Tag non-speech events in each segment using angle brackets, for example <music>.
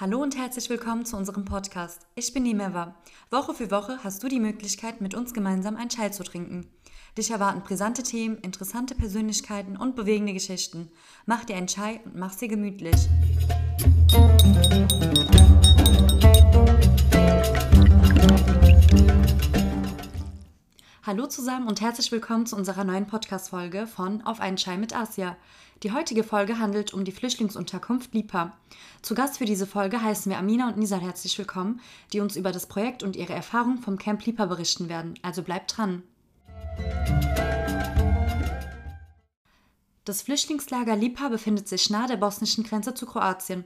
Hallo und herzlich willkommen zu unserem Podcast. Ich bin Nimeva. Woche für Woche hast du die Möglichkeit, mit uns gemeinsam ein Chai zu trinken. Dich erwarten brisante Themen, interessante Persönlichkeiten und bewegende Geschichten. Mach dir einen Chai und mach sie gemütlich. Hallo zusammen und herzlich willkommen zu unserer neuen Podcast-Folge von Auf einen Chai mit Asia. Die heutige Folge handelt um die Flüchtlingsunterkunft Lipa. Zu Gast für diese Folge heißen wir Amina und Nisa herzlich willkommen, die uns über das Projekt und ihre Erfahrungen vom Camp Lipa berichten werden. Also bleibt dran. Das Flüchtlingslager Lipa befindet sich nahe der bosnischen Grenze zu Kroatien.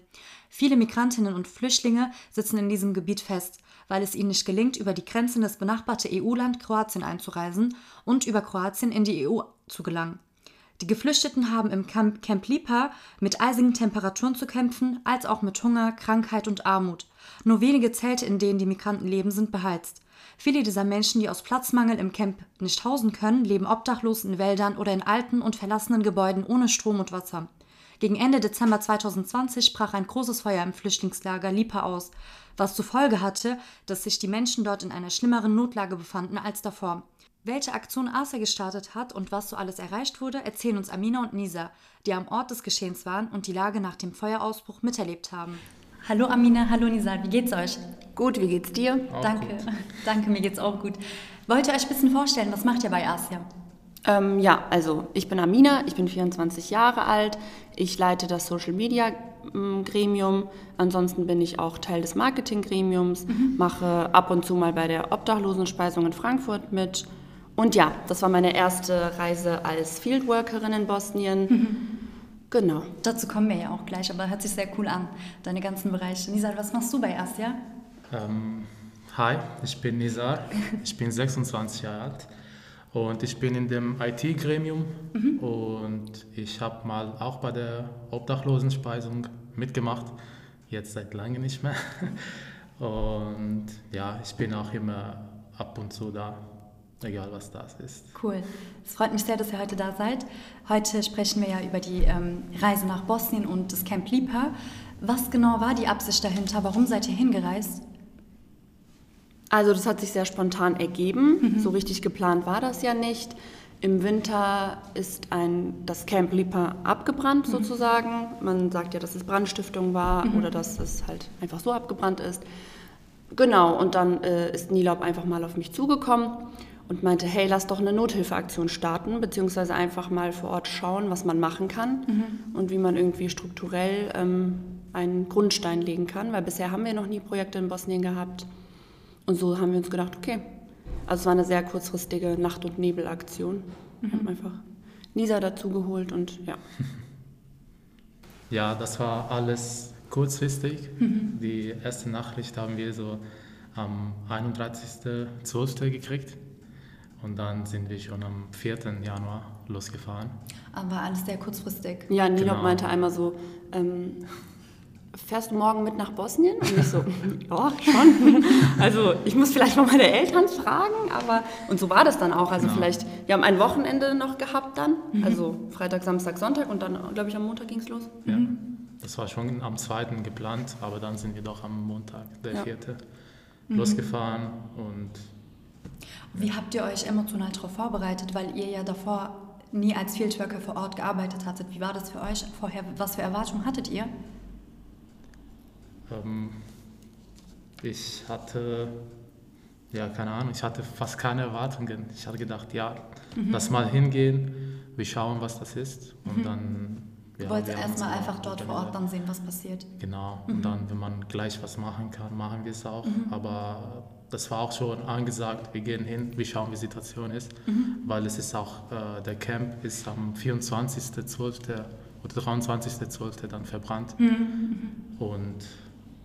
Viele Migrantinnen und Flüchtlinge sitzen in diesem Gebiet fest, weil es ihnen nicht gelingt, über die Grenzen des benachbarte EU-Land Kroatien einzureisen und über Kroatien in die EU zu gelangen. Die Geflüchteten haben im Camp, Camp Lipa mit eisigen Temperaturen zu kämpfen, als auch mit Hunger, Krankheit und Armut. Nur wenige Zelte, in denen die Migranten leben, sind beheizt. Viele dieser Menschen, die aus Platzmangel im Camp nicht hausen können, leben obdachlos in Wäldern oder in alten und verlassenen Gebäuden ohne Strom und Wasser. Gegen Ende Dezember 2020 brach ein großes Feuer im Flüchtlingslager Lipa aus, was zur Folge hatte, dass sich die Menschen dort in einer schlimmeren Notlage befanden als davor. Welche Aktion ASA gestartet hat und was so alles erreicht wurde, erzählen uns Amina und Nisa, die am Ort des Geschehens waren und die Lage nach dem Feuerausbruch miterlebt haben. Hallo Amina, hallo Nisa, wie geht's euch? Gut, wie geht's dir? Auch Danke, gut. <laughs> danke, mir geht's auch gut. Wollt ihr euch ein bisschen vorstellen, was macht ihr bei ASIA? Ähm, ja, also ich bin Amina, ich bin 24 Jahre alt, ich leite das Social Media ähm, Gremium, ansonsten bin ich auch Teil des Marketing Gremiums, mhm. mache ab und zu mal bei der Obdachlosenspeisung in Frankfurt mit und ja, das war meine erste Reise als Fieldworkerin in Bosnien. Mhm. Genau. Dazu kommen wir ja auch gleich, aber hört sich sehr cool an, deine ganzen Bereiche. Nisa, was machst du bei Asia? Ähm, hi, ich bin Nisa, ich bin 26 Jahre alt und ich bin in dem IT-Gremium mhm. und ich habe mal auch bei der Obdachlosenspeisung mitgemacht, jetzt seit langem nicht mehr. <laughs> Und ja, ich bin auch immer ab und zu da egal was das ist. Cool. Es freut mich sehr, dass ihr heute da seid. Heute sprechen wir ja über die ähm, Reise nach Bosnien und das Camp Lipa. Was genau war die Absicht dahinter? Warum seid ihr hingereist? Also das hat sich sehr spontan ergeben. Mhm. So richtig geplant war das ja nicht. Im Winter ist ein, das Camp Lipa abgebrannt mhm. sozusagen. Man sagt ja, dass es Brandstiftung war mhm. oder dass es halt einfach so abgebrannt ist. Genau, und dann äh, ist Nilaub einfach mal auf mich zugekommen und meinte, hey, lass doch eine Nothilfeaktion starten, beziehungsweise einfach mal vor Ort schauen, was man machen kann mhm. und wie man irgendwie strukturell ähm, einen Grundstein legen kann, weil bisher haben wir noch nie Projekte in Bosnien gehabt. Und so haben wir uns gedacht, okay. Also es war eine sehr kurzfristige Nacht- und Nebelaktion. Mhm. Wir haben einfach Nisa dazu geholt und ja. <laughs> Ja, das war alles kurzfristig. Mhm. Die erste Nachricht haben wir so am 31.12. gekriegt. Und dann sind wir schon am 4. Januar losgefahren. Aber alles sehr kurzfristig. Ja, Nino genau. meinte einmal so, ähm, fährst du morgen mit nach Bosnien? Und ich so, <laughs> ja, schon. Also ich muss vielleicht mal meine Eltern fragen, aber und so war das dann auch. Also genau. vielleicht, wir haben ein Wochenende noch gehabt dann, mhm. also Freitag, Samstag, Sonntag und dann, glaube ich, am Montag ging es los. Ja, mhm. das war schon am 2. geplant, aber dann sind wir doch am Montag, der ja. 4. Mhm. losgefahren und wie habt ihr euch emotional darauf vorbereitet, weil ihr ja davor nie als Fieldworker vor Ort gearbeitet hattet? Wie war das für euch vorher? Was für Erwartungen hattet ihr? Ähm, ich hatte, ja, keine Ahnung, ich hatte fast keine Erwartungen. Ich hatte gedacht, ja, mhm. lass mal hingehen, wir schauen, was das ist und mhm. dann Du ja, wolltest erstmal einfach dort vor Ort dann sehen, was passiert. Genau, mhm. und dann, wenn man gleich was machen kann, machen wir es auch. Mhm. Aber das war auch schon angesagt, wir gehen hin, wir schauen, wie die Situation ist, mhm. weil es ist auch, äh, der Camp ist am 24.12. oder 23.12. dann verbrannt mhm. und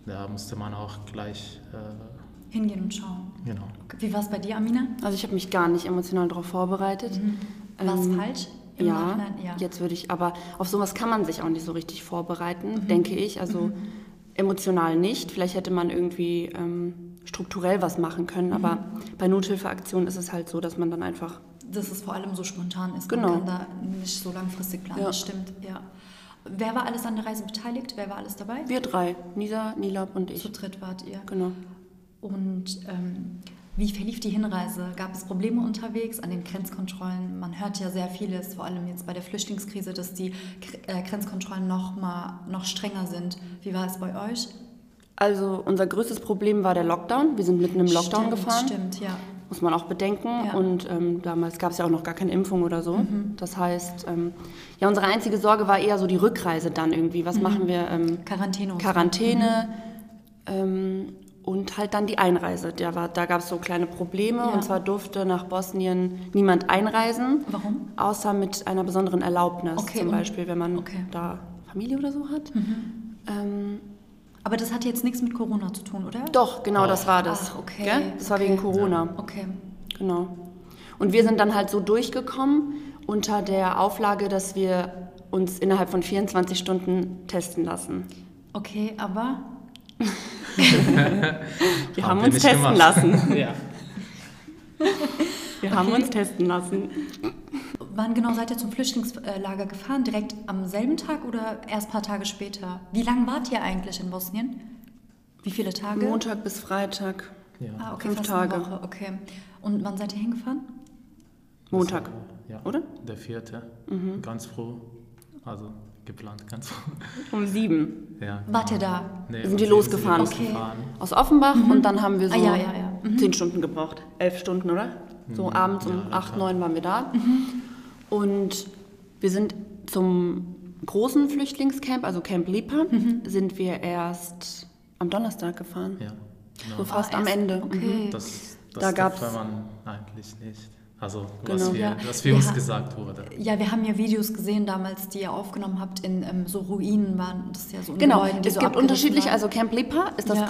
da musste man auch gleich äh, hingehen und schauen. Genau. Wie war es bei dir, Amina? Also ich habe mich gar nicht emotional darauf vorbereitet. Mhm. War es ähm, falsch? Ja, ja, jetzt würde ich, aber auf sowas kann man sich auch nicht so richtig vorbereiten, mhm. denke ich. Also mhm. emotional nicht. Vielleicht hätte man irgendwie ähm, strukturell was machen können. Mhm. Aber bei Nothilfeaktionen ist es halt so, dass man dann einfach. Dass es vor allem so spontan ist. Genau. Man kann da nicht so langfristig planen. Ja. Das stimmt, ja. Wer war alles an der Reise beteiligt? Wer war alles dabei? Wir drei, Nisa, Nilab und ich. Zu dritt wart ihr. Genau. Und ähm, wie verlief die Hinreise? Gab es Probleme unterwegs an den Grenzkontrollen? Man hört ja sehr vieles, vor allem jetzt bei der Flüchtlingskrise, dass die äh, Grenzkontrollen noch mal noch strenger sind. Wie war es bei euch? Also unser größtes Problem war der Lockdown. Wir sind mitten im Lockdown stimmt, gefahren. Stimmt, ja. Muss man auch bedenken. Ja. Mhm. Und ähm, damals gab es ja auch noch gar keine Impfung oder so. Das heißt, ähm, ja, unsere einzige Sorge war eher so die Rückreise dann irgendwie. Was machen wir? Ähm, Quarantäne. Quarantäne ähm, und halt dann die Einreise. Da, war- da gab es so kleine Probleme. Ja. Und zwar durfte nach Bosnien niemand einreisen. Warum? Außer mit einer besonderen Erlaubnis. Okay, Zum Beispiel, wenn man okay. da Familie oder so hat. Aber das hat jetzt nichts mit Corona zu tun, oder? doch, genau, das war das. Ach, okay. Gell? Das war okay. wegen Corona. Okay. Genau. Und wir sind dann halt so durchgekommen unter der Auflage, dass wir uns innerhalb von 24 Stunden testen lassen. Okay, aber <laughs> Wir haben, wir uns testen gemacht. lassen. <laughs> ja. Wir haben uns testen lassen. Wann genau seid ihr zum Flüchtlingslager gefahren? Direkt am selben Tag oder erst ein paar Tage später? Wie lange wart ihr eigentlich in Bosnien? Wie viele Tage? Montag bis Freitag. ja. Ah, okay, fünf fast Tage. Eine Woche. Okay. Und wann seid ihr hingefahren? Montag. Ja. Oder? Der vierte. Ganz froh. Also geplant, ganz froh. Um sieben. Ja. Wart ihr da? Nee, Sind um die losgefahren? Okay. losgefahren. Aus Offenbach und dann haben wir so Ah, ja, ja, ja. zehn Stunden gebraucht. Elf Stunden, oder? So abends um Ja, acht, neun waren wir da. Und wir sind zum großen Flüchtlingscamp, also Camp Lipa, sind wir erst am Donnerstag gefahren. Ja. So Genau. fast Ah, am Ende. okay. Mhm. Das, das Da gab's- man eigentlich nicht. Also, Genau. was, wir, Ja. was wir Ja. uns gesagt wurde. Ja, wir haben ja Videos gesehen damals, die ihr aufgenommen habt in ähm, so Ruinen waren. Das ist ja so Genau, Gebäuden, die es so gibt waren. also Camp Lipa ist das Ja.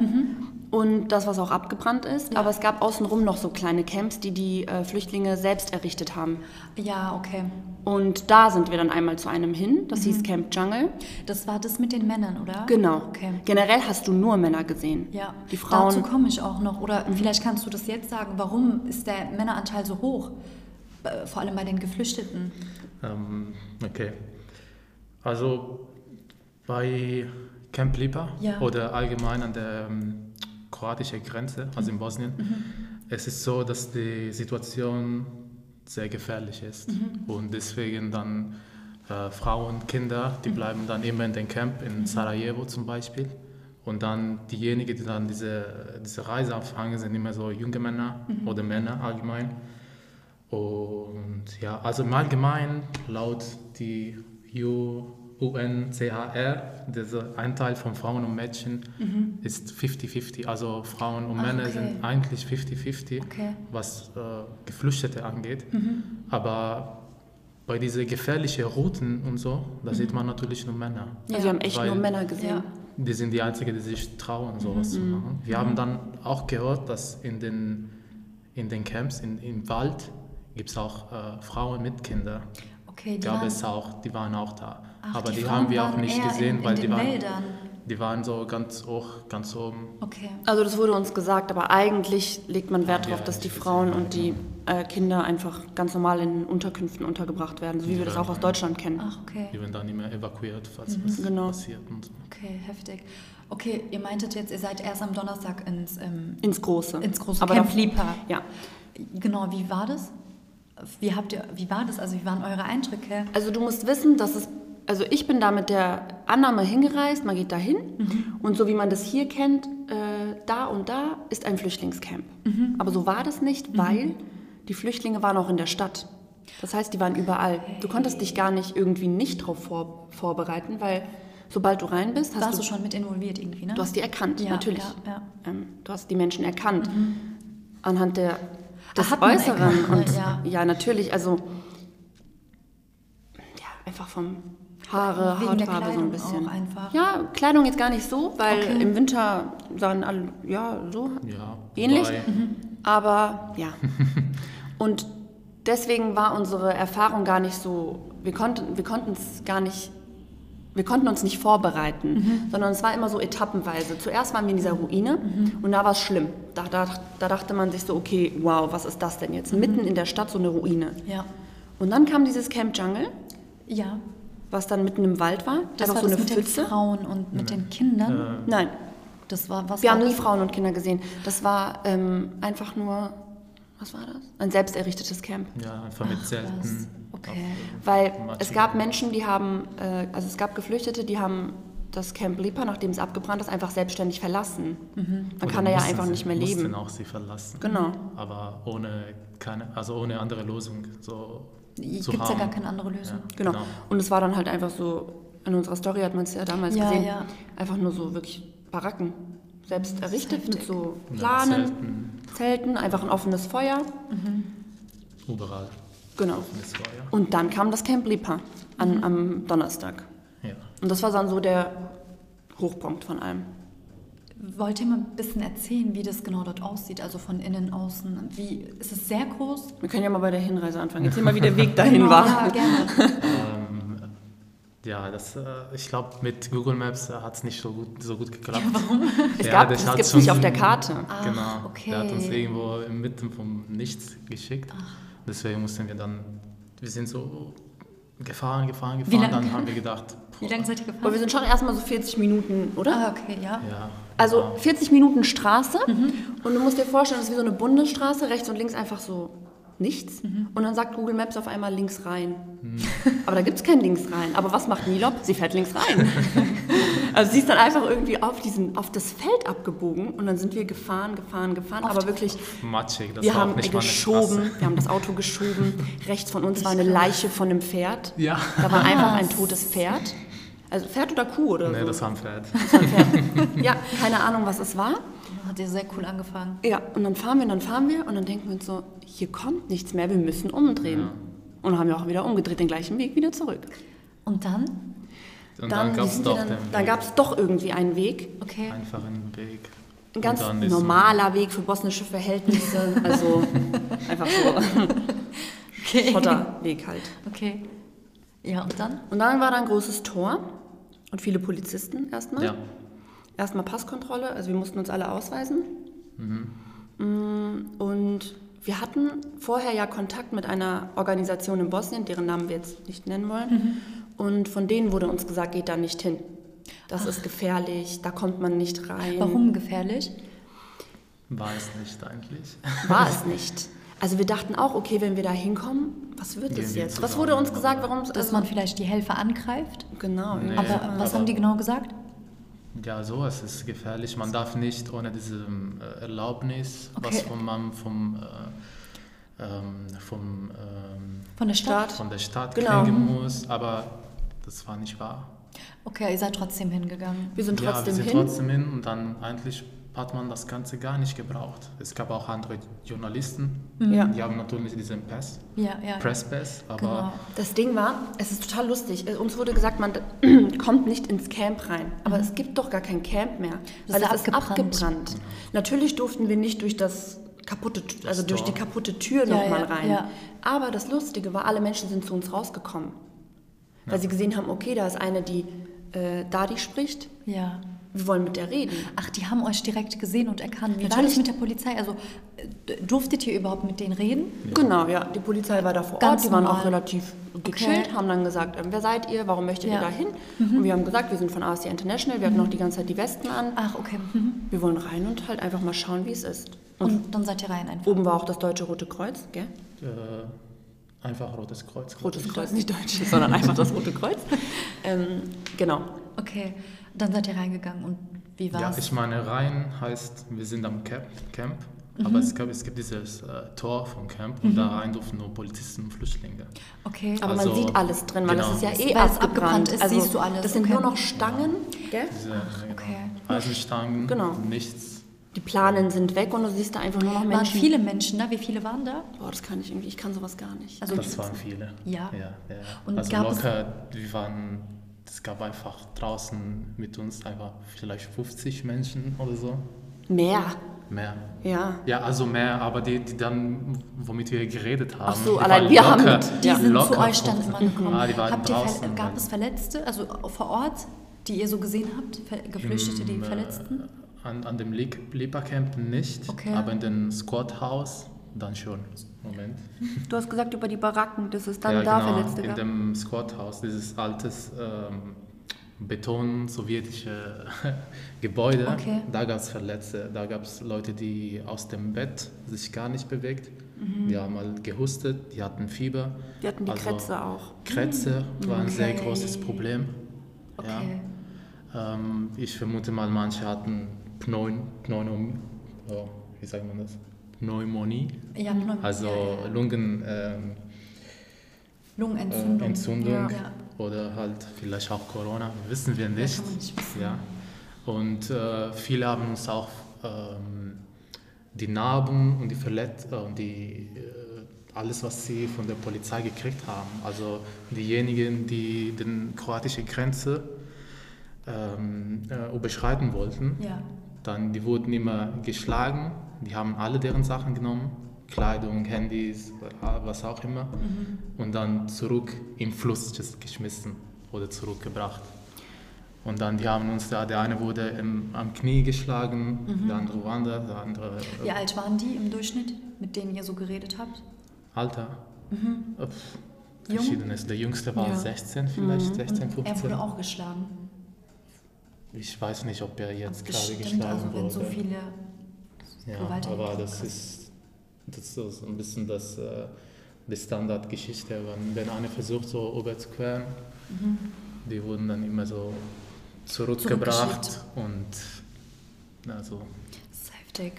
Mhm. Und das, was auch abgebrannt ist. Aber es gab außenrum noch so kleine Camps, die die äh, Flüchtlinge selbst errichtet haben. Ja, okay. Und da sind wir dann einmal zu einem hin, das hieß Camp Jungle. Das war das mit den Männern, oder? Genau. Okay. Generell hast du nur Männer gesehen. Ja, Die Frauen. dazu komme ich auch noch. Oder vielleicht kannst du das jetzt sagen. Warum ist der Männeranteil so hoch? Äh, Vor allem bei den Geflüchteten. Ähm, okay. Also bei Camp Lipa Ja. oder allgemein an der kroatischen Grenze, also in Bosnien, es ist so, dass die Situation sehr gefährlich ist. Und deswegen dann äh, Frauen, Kinder, die bleiben dann immer in den Camp, in Sarajevo zum Beispiel. Und dann diejenigen, die dann diese, diese Reise anfangen, sind immer so junge Männer oder Männer allgemein. Und ja, also im Allgemeinen laut die U- UNCHR, dieser Anteil von Frauen und Mädchen ist 50-50. Also Frauen und Ach, Männer okay. sind eigentlich 50-50, Okay. was äh, Geflüchtete angeht. Aber bei diesen gefährlichen Routen und so, da sieht man natürlich nur Männer. Also wir haben echt Weil- nur Männer gesehen. Ja. Die sind die Einzigen, die sich trauen, sowas zu machen. Wir haben dann auch gehört, dass in den, in den Camps, in, im Wald, gibt es auch äh, Frauen mit Kindern. Okay, die Gab waren, es auch, die waren auch da. Ach, Aber die, Frauen haben wir auch nicht gesehen, in, weil in die waren, Wäldern. die waren so ganz hoch, ganz oben. Okay. Also das wurde uns gesagt, aber eigentlich legt man Wert Ja, darauf, dass die Frauen nicht, und die äh, Kinder einfach ganz normal in Unterkünften untergebracht werden, so wie wir das auch aus Deutschland kennen. Ach, okay. Die werden dann immer evakuiert, falls was Genau. passiert. Und so. Okay, heftig. Okay, ihr meintet jetzt, ihr seid erst am Donnerstag ins, ähm, Ins Große. ins große aber Camp Lipa. Ja. Genau, wie war das? Wie habt ihr, wie war das? Also wie waren eure Eindrücke? Also du musst wissen, dass es, also ich bin da mit der Annahme hingereist, man geht da hin und so wie man das hier kennt, äh, da und da ist ein Flüchtlingscamp. Aber so war das nicht, weil die Flüchtlinge waren auch in der Stadt. Das heißt, die waren überall. Du konntest dich gar nicht irgendwie nicht darauf vor, vorbereiten, weil sobald du rein bist, hast Warst du, du schon mit involviert irgendwie, ne? du hast die erkannt, Ja, natürlich. ja, ja. Ähm, du hast die Menschen erkannt. Anhand der, des man Äußeren. und Ja. ja, natürlich, also ja, einfach vom Haare, Hautfarbe so ein bisschen. auch einfach. Ja, Kleidung jetzt gar nicht so, weil Okay. im Winter sahen alle, ja, so Ja, ähnlich. wobei- Aber ja. <laughs> Und deswegen war unsere Erfahrung gar nicht so, wir konnten wir konnten es gar nicht, wir konnten uns nicht vorbereiten, sondern es war immer so etappenweise. Zuerst waren wir in dieser Ruine und da war es schlimm. Da, da, da dachte man sich so, okay, wow, was ist das denn jetzt? Mitten in der Stadt so eine Ruine. Ja. Und dann kam dieses Camp Jungle Ja. Was dann mitten im Wald war. Das war so das eine mit Pfütze. den Frauen und mit den Kindern. Nein, Das war was. wir war haben nie? Frauen und Kinder gesehen. Das war ähm, einfach nur, was war das? Ein selbst errichtetes Camp. Ja, einfach mit Zelten. Okay. Weil Matschigen. es gab Menschen, die haben, äh, also es gab Geflüchtete, die haben das Camp Lipa, nachdem es abgebrannt ist, einfach selbstständig verlassen. Man Oder kann da ja mussten einfach sie- nicht mehr mussten leben. auch sie verlassen. Genau. Aber ohne keine, also ohne andere Lösung so Gibt es ja gar keine andere Lösung. Ja, Genau. Und es war dann halt einfach so, in unserer Story hat man es ja damals Ja, gesehen, ja. einfach nur so wirklich Baracken selbst errichtet mit so Planen, Zelten. Zelten, einfach ein offenes Feuer. Überall. Genau. War ja. Und dann kam das Camp Lipa an, Mhm. am Donnerstag. ja. Und das war dann so der Hochpunkt von allem. Wollt ihr mal ein bisschen erzählen, wie das genau dort aussieht? Also von innen, außen. Wie, ist es sehr groß? Wir können ja mal bei der Hinreise anfangen. Erzähl mal, wie der <laughs> Weg dahin Genau, war. Ja, gerne. Ähm, ja, das, äh, ich glaube, mit Google Maps hat es nicht so gut, so gut geklappt. warum? <laughs> Es, Ja, gab, das es gibt nicht auf der Karte. genau. okay. Der hat uns irgendwo inmitten vom Nichts geschickt. Deswegen mussten wir dann, wir sind so gefahren, gefahren, Wie gefahren. lang- Dann haben wir gedacht, <laughs> Wie lange seid ihr Aber wir gefahren? sind schon erstmal so 40 Minuten, oder? Ah, okay, ja. ja. Also genau. 40 Minuten Straße Mhm. und du musst dir vorstellen, das ist wie so eine Bundesstraße, rechts und links einfach so nichts. Mhm. Und dann sagt Google Maps auf einmal links rein. Aber da gibt es kein links rein. Aber was macht Nilop? Sie fährt links rein. <laughs> also sie ist dann einfach irgendwie auf, diesen, auf das Feld abgebogen und dann sind wir gefahren, gefahren, gefahren. aber wirklich, matschig. Das wir war haben geschoben, wir haben das Auto geschoben. <laughs> Rechts von uns war eine Leiche von einem Pferd. Ja. Da war einfach ein <laughs> totes Pferd. Also Pferd oder Kuh oder Nee, so. das war ein Pferd. Das war ein Pferd. <laughs> Ja, keine Ahnung, was es war. Hat ihr sehr cool angefangen. Ja, und dann fahren wir, und dann fahren wir und dann denken wir uns so, hier kommt nichts mehr, wir müssen umdrehen. Und dann haben wir auch wieder umgedreht, den gleichen Weg wieder zurück. Und dann? Und dann, gab es doch dann, gab es doch irgendwie einen Weg. Okay. einfachen Weg. Ein Und ganz normaler Weg für bosnische Verhältnisse. Also <laughs> einfach so Okay. Schotterweg halt. Okay. Ja, und dann? Und dann war da ein großes Tor und viele Polizisten erstmal. Ja. Erstmal Passkontrolle, also wir mussten uns alle ausweisen. Mm, Und wir hatten vorher ja Kontakt mit einer Organisation in Bosnien, deren Namen wir jetzt nicht nennen wollen. Und von denen wurde uns gesagt, geht da nicht hin. Das ist gefährlich, da kommt man nicht rein. Warum gefährlich? War es nicht eigentlich. War es <laughs> nicht. Also wir dachten auch, okay, wenn wir da hinkommen, was wird das jetzt? Was wurde uns gesagt, warum. Dass Also, man vielleicht die Helfer angreift? genau. Nee. Aber was haben die genau gesagt? Ja, so, es ist gefährlich. Man darf nicht ohne diese äh, Erlaubnis, was Okay. von, man vom, äh, ähm, vom, ähm, Von der Stadt? von der Stadt Genau. kriegen muss, aber das war nicht wahr. Okay, ihr seid trotzdem hingegangen. Wir sind ja, wir trotzdem sind hin. trotzdem hin und dann eigentlich hat man das Ganze gar nicht gebraucht. Es gab auch andere Journalisten, Ja. die haben natürlich diesen Pass, Ja, ja. Press Pass, aber Genau. Das Ding war, es ist total lustig. Äh, Uns wurde gesagt, man <clears throat> kommt nicht ins Camp rein. Aber es gibt doch gar kein Camp mehr. Mhm. Das weil ist es ist abgebrannt. abgebrannt. Natürlich durften wir nicht durch das kaputte, also durch die kaputte Tür Ja, nochmal rein. ja. Aber das Lustige war, alle Menschen sind zu uns rausgekommen. Weil sie gesehen haben, okay, da ist eine, die äh, Dadi spricht. Ja. Wir wollen mit der reden. Ach, die haben euch direkt gesehen und erkannt. Wie war Natürlich. das mit der Polizei? Also äh, durftet ihr überhaupt mit denen reden? Genau, ja. Die Polizei war da vor Ganz Ort, die waren auch relativ gechillt, haben dann gesagt, ähm, wer seid ihr, warum möchtet Ja. ihr da hin? Und wir haben gesagt, wir sind von Asia International, wir hatten noch die ganze Zeit die Westen an. Ach, okay. Mhm. Wir wollen rein und halt einfach mal schauen, wie es ist. Und dann seid ihr rein einfach. Oben war auch das Deutsche Rote Kreuz, gell? äh, einfach Rotes Kreuz. Rotes. Kreuz, nicht Deutsche, sondern einfach das Rote Kreuz. <laughs> Ähm, genau. Okay, dann seid ihr reingegangen und wie Ja, war's? ich meine, rein heißt, wir sind am Camp, Camp Mhm. aber es, gab, es gibt dieses äh, Tor vom Camp und da rein durften nur Polizisten und Flüchtlinge. okay. Aber Also, man sieht alles drin, weil genau. das ist ja eh Weil es abgebrannt. abgebrannt ist, also, siehst du alles, Das sind okay. nur noch Stangen, gell? Diese okay. genau, Eisenstangen, Genau. nichts. Die Planen sind weg und du siehst da einfach nur noch Waren Menschen. viele Menschen da? Wie viele waren da? Boah, das kann ich irgendwie, ich kann sowas gar nicht. Also Das waren viele. Ja. ja, ja. Und also gab es- locker, wir waren, es gab einfach draußen mit uns einfach vielleicht 50 Menschen oder so. Mehr, Mehr. ja. Ja, also mehr, aber die, die dann, womit wir geredet haben. Ach so, die allein wir haben locker- mit- Die Ja. sind zu locker euch dann 50. immer gekommen. Ah, die waren habt ihr draußen. Ver gab es Verletzte, also vor Ort, die ihr so gesehen habt? Geflüchtete, die äh, Verletzten? An, an dem Lipa Camp nicht, Okay. aber in dem Squad House dann schon. Moment. Du hast gesagt über die Baracken, dass es dann ja, da genau, Verletzte in gab. dem Squathaus, dieses altes ähm, Beton-sowjetische <laughs> Gebäude. Okay. Da gab es Verletzte, da gab es Leute, die aus dem Bett sich gar nicht bewegt. Die haben halt gehustet, die hatten Fieber. Die hatten die Also Krätze auch. Krätze war ein sehr Okay. großes Problem. Okay. Ja. Ähm, ich vermute mal, manche hatten Pneum, Pneum, oh, wie sagt man das? Pneumonie, Ja, Pneum- also ja, ja. Lungenentzündung ähm, Lungenentzündung. äh, Entzündung Ja. oder halt vielleicht auch Corona, wissen wir nicht. man nicht wissen. Ja. Und äh, viele haben uns auch ähm, die Narben und die Verletzungen und die, äh, alles, was sie von der Polizei gekriegt haben. Also diejenigen, die die kroatische Grenze ähm, äh, überschreiten wollten, Ja. Dann die wurden immer geschlagen, die haben alle deren Sachen genommen, Kleidung, Handys, was auch immer, und dann zurück im Fluss geschmissen oder zurückgebracht. Und dann, die haben uns da, der eine wurde im, am Knie geschlagen, der andere woanders, der andere äh, Wie alt waren die im Durchschnitt, mit denen ihr so geredet habt? Alter. Äh, pf, Jung? Verschiedenes. Der jüngste war Ja. 16 vielleicht, 16, Und 15. er wurde auch geschlagen. Ich weiß nicht, ob er jetzt gerade Bestimmt, geschlagen also wenn wurde. so viele Ja, aber das ist, das ist so ein bisschen das, äh, die Standardgeschichte. Wenn, wenn einer versucht, so überzuqueren, Mhm. die wurden dann immer so zurückgebracht und also.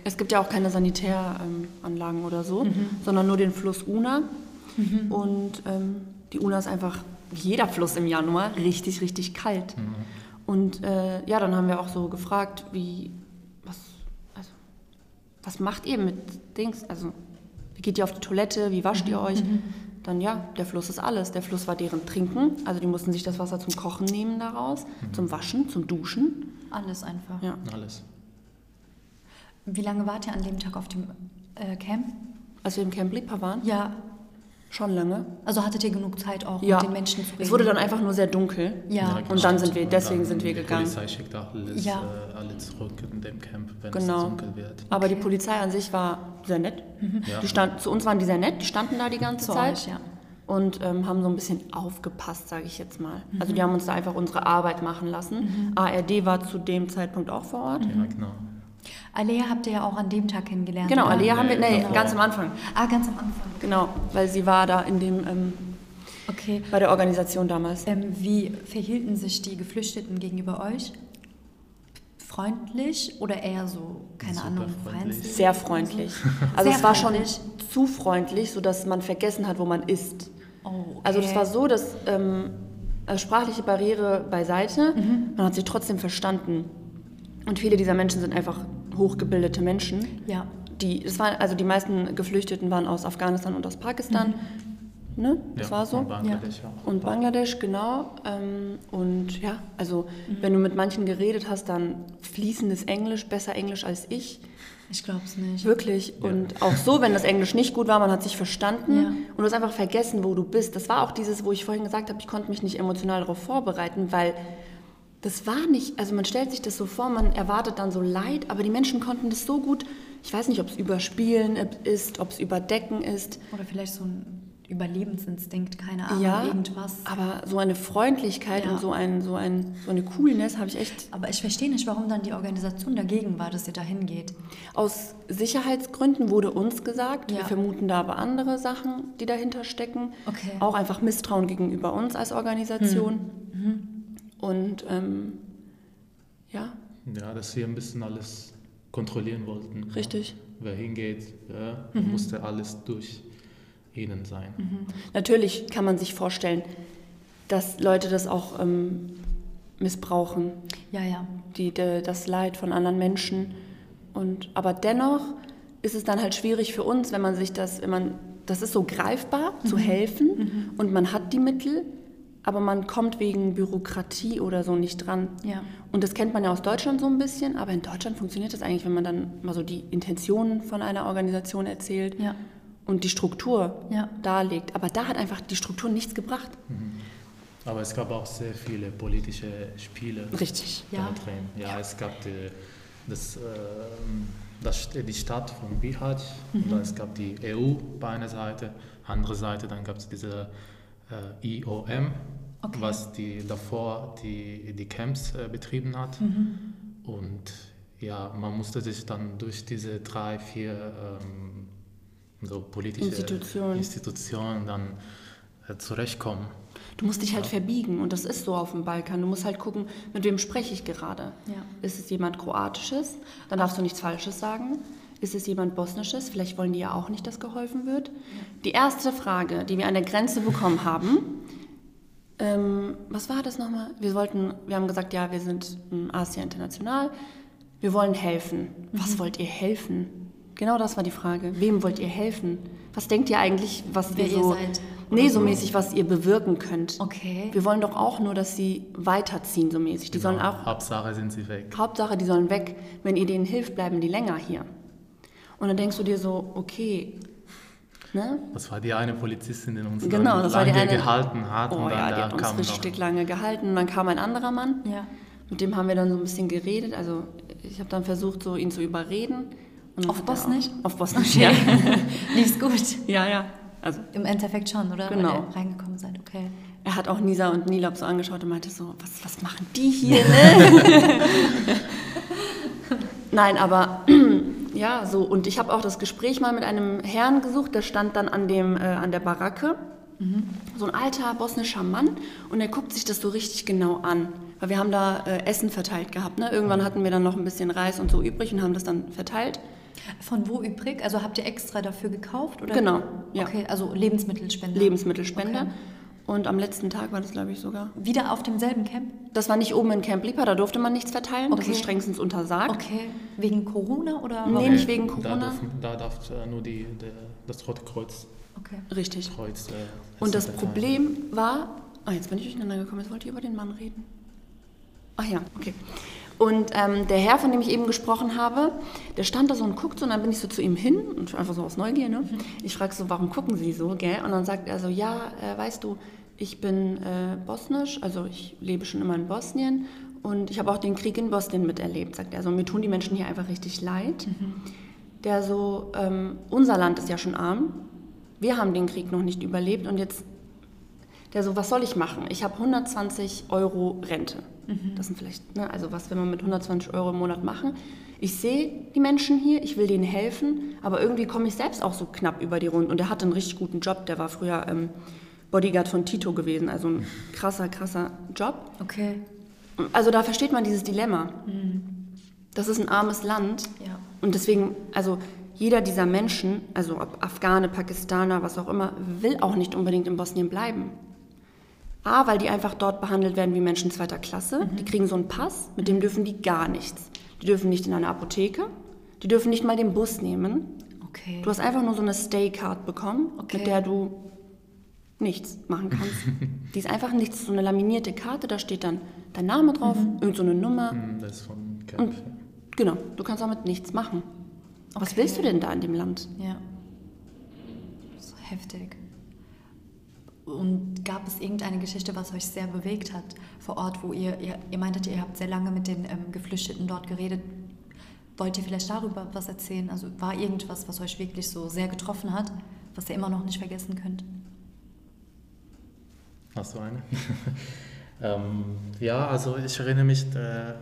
Es gibt ja auch keine Sanitäranlagen oder so, Mhm. sondern nur den Fluss Una. Und ähm, die Una ist einfach, wie jeder Fluss im Januar, richtig, richtig kalt. Mhm. Und äh, ja, dann haben wir auch so gefragt, wie, was, also, was macht ihr mit Dings? Also, wie geht ihr auf die Toilette? Wie wascht Mhm, ihr euch? Dann ja, der Fluss ist alles. Der Fluss war deren Trinken. Also die mussten sich das Wasser zum Kochen nehmen daraus, zum Waschen, zum Duschen. Alles einfach. Ja. alles. Wie lange wart ihr an dem Tag auf dem äh, Camp? Als wir im Camp Lipa waren, Ja. Schon lange. Also hattet ihr genug Zeit auch Ja, mit den Menschen zu reden? es wurde dann einfach nur sehr dunkel. Ja. Und dann sind wir, deswegen dann sind wir die gegangen. Polizei schickt auch alles, Ja. äh, alle zurück in dem Camp, wenn Genau. es dunkel wird. Aber die Okay. Polizei an sich war sehr nett. Ja. Die stand, zu uns waren die sehr nett, die standen da die ganze Zu Zeit euch, ja. und ähm, haben so ein bisschen aufgepasst, sage ich jetzt mal. Mhm. Also die haben uns da einfach unsere Arbeit machen lassen. ARD war zu dem Zeitpunkt auch vor Ort. Ja, genau. Alea habt ihr ja auch an dem Tag kennengelernt. Genau, oder? Alea haben wir, nee, davor. ganz am Anfang. Ah, ganz am Anfang. Genau, weil sie war da in dem, ähm, Okay. bei der Organisation damals. Ähm, wie verhielten sich die Geflüchteten gegenüber euch? Freundlich oder eher so, keine Super Ahnung, freundlich. feindlich? Sehr freundlich. Also Sehr es war schon freundlich. zu freundlich, sodass man vergessen hat, wo man ist. Oh, okay. Also das war so, dass ähm, äh, sprachliche Barriere beiseite, Mhm. man hat sich trotzdem verstanden. Und viele dieser Menschen sind einfach hochgebildete Menschen. Ja. Die, das waren, also die meisten Geflüchteten waren aus Afghanistan und aus Pakistan. Ne? Das ja, war so. Und Bangladesch auch. Und Bangladesch, genau. Ähm, und ja, also wenn du mit manchen geredet hast, dann fließendes Englisch, besser Englisch als ich. Ich glaube es nicht. Wirklich. Und auch so, wenn das Englisch nicht gut war, man hat sich verstanden Ja. und du hast einfach vergessen, wo du bist. Das war auch dieses, wo ich vorhin gesagt habe, ich konnte mich nicht emotional darauf vorbereiten, weil das war nicht, also man stellt sich das so vor, man erwartet dann so Leid, aber die Menschen konnten das so gut, ich weiß nicht, ob es überspielen ist, ob es überdecken ist. Oder vielleicht so ein Überlebensinstinkt, keine Ahnung, ja, irgendwas. aber so eine Freundlichkeit Ja. und so, ein, so, ein, so eine Coolness habe ich echt Aber ich verstehe nicht, warum dann die Organisation dagegen war, dass ihr da hingeht. Aus Sicherheitsgründen wurde uns gesagt, wir Ja. vermuten da aber andere Sachen, die dahinter stecken. Okay. Auch einfach Misstrauen gegenüber uns als Organisation. Hm. Und ähm, ja, Ja, dass wir ein bisschen alles kontrollieren wollten. ja. Richtig. Wer hingeht, ja, Mhm. musste alles durch ihnen sein. natürlich kann man sich vorstellen, dass Leute das auch ähm, missbrauchen, Ja, ja. die, de, das Leid von anderen Menschen. Und, aber dennoch ist es dann halt schwierig für uns, wenn man sich das, wenn man, das ist so greifbar, zu helfen und man hat die Mittel, aber man kommt wegen Bürokratie oder so nicht dran. Ja. Und das kennt man ja aus Deutschland so ein bisschen, aber in Deutschland funktioniert das eigentlich, wenn man dann mal so die Intentionen von einer Organisation erzählt Ja. und die Struktur Ja. darlegt. Aber da hat einfach die Struktur nichts gebracht. Aber es gab auch sehr viele politische Spiele Richtig. Ja. da drin. Ja, es gab die, das, ähm, das, die Stadt von Bihać. Mhm. Und dann, es gab die EU bei einer Seite, andere Seite, dann gab es diese äh, IOM, okay. was die davor die, die Camps äh, betrieben hat. Mhm. Und ja, man musste sich dann durch diese drei, vier ähm, so politische Institutionen, Institutionen dann äh, zurechtkommen. Du musst dich halt verbiegen und das ist so auf dem Balkan. Du musst halt gucken, mit wem spreche ich gerade. Ja. Ist es jemand Kroatisches? Dann darfst du nichts Falsches sagen. Ist es jemand Bosnisches? Vielleicht wollen die ja auch nicht, dass geholfen wird. Die erste Frage, die wir an der Grenze bekommen haben, ähm, was war das nochmal? Wir wollten, wir haben gesagt, ja, wir sind Asia International. Wir wollen helfen. Mhm. Was wollt ihr helfen? Genau das war die Frage. Wem wollt ihr helfen? Was denkt ihr eigentlich, was Wer wir so... Ihr seid? Nee, so mäßig, was ihr bewirken könnt. Okay. Wir wollen doch auch nur, dass sie weiterziehen, so mäßig. Die genau. sollen auch. Hauptsache sind sie weg. Hauptsache, die sollen weg. Wenn ihr denen hilft, bleiben die länger hier. Und dann denkst du dir so, okay. Ne? Das war die eine Polizistin, die uns genau, das lange war die eine, gehalten hat. Oh ja, die hat uns richtig lange gehalten. Und dann kam ein anderer Mann. Ja. Mit dem haben wir dann so ein bisschen geredet. Also ich habe dann versucht, so ihn zu überreden. auf Bosnisch? Auf Bosnisch, ja. Lief's <laughs> gut? Ja, ja. Also Im Endeffekt schon, oder? Genau. Weil ihr reingekommen seid, okay. Er hat auch Nisa und Nilab so angeschaut und meinte so, was, was machen die hier? <laughs> Ne? <laughs> Nein, aber ja, so. Und ich habe auch das Gespräch mal mit einem Herrn gesucht, der stand dann an, dem, äh, an der Baracke. Mhm. So ein alter bosnischer Mann und er guckt sich das so richtig genau an. Weil wir haben da äh, Essen verteilt gehabt. Ne? Irgendwann hatten wir dann noch ein bisschen Reis und so übrig und haben das dann verteilt. Von wo übrig? Also habt ihr extra dafür gekauft? Oder? Genau. Ja. Okay, also Lebensmittelspender. Lebensmittelspender. Okay. Und am letzten Tag war das, glaube ich, sogar. Wieder auf demselben Camp? Das war nicht oben in Camp Lipa, da durfte man nichts verteilen. Okay. Das ist strengstens untersagt. Okay. Wegen Corona oder? Nee, nicht wegen Corona. Da darf, da darf äh, nur die, der, das Rote Kreuz. Okay. Richtig. Kreuz, äh, Und das Problem war. Ah, jetzt bin ich durcheinander gekommen. Jetzt wollte ich über den Mann reden. Ach ja, okay. Und ähm, der Herr, von dem ich eben gesprochen habe, der stand da so und guckt so und dann bin ich so zu ihm hin und einfach so aus Neugier. Ne? Mhm. Ich frage so, warum gucken Sie so? Gell? Und dann sagt er so, ja, äh, weißt du, ich bin äh, bosnisch, also ich lebe schon immer in Bosnien und ich habe auch den Krieg in Bosnien miterlebt, sagt er. Also mir tun die Menschen hier einfach richtig leid. Mhm. Der so, ähm, unser Land ist ja schon arm, wir haben den Krieg noch nicht überlebt und jetzt, der so, was soll ich machen? Ich habe 120 Euro Rente. Mhm. Das sind vielleicht, ne, also was will man mit 120 Euro im Monat machen? Ich sehe die Menschen hier, ich will denen helfen, aber irgendwie komme ich selbst auch so knapp über die Runden. Und er hatte einen richtig guten Job, der war früher ähm, Bodyguard von Tito gewesen, also ein krasser, krasser Job. Okay. Also da versteht man dieses Dilemma. Mhm. Das ist ein armes Land. Ja. Und deswegen, also jeder dieser Menschen, also ob Afghane, Pakistaner, was auch immer, will auch nicht unbedingt in Bosnien bleiben. A, weil die einfach dort behandelt werden wie Menschen zweiter Klasse. Mhm. Die kriegen so einen Pass, mit dem dürfen die gar nichts. Die dürfen nicht in eine Apotheke, die dürfen nicht mal den Bus nehmen. Okay. Du hast einfach nur so eine Stay-Card bekommen, okay. mit der du nichts machen kannst. <laughs> die ist einfach nichts, so eine laminierte Karte, da steht dann dein Name drauf, mhm. irgend so eine Nummer. Mhm, das ist von Camp. Und, genau, du kannst damit nichts machen. Okay. Was willst du denn da in dem Land? Ja. So heftig. Und gab es irgendeine Geschichte, was euch sehr bewegt hat vor Ort, wo ihr, ihr, ihr meintet, ihr habt sehr lange mit den ähm, Geflüchteten dort geredet. Wollt ihr vielleicht darüber was erzählen? Also war irgendwas, was euch wirklich so sehr getroffen hat, was ihr immer noch nicht vergessen könnt? Hast du eine? <laughs> ähm, ja, also ich erinnere mich, der,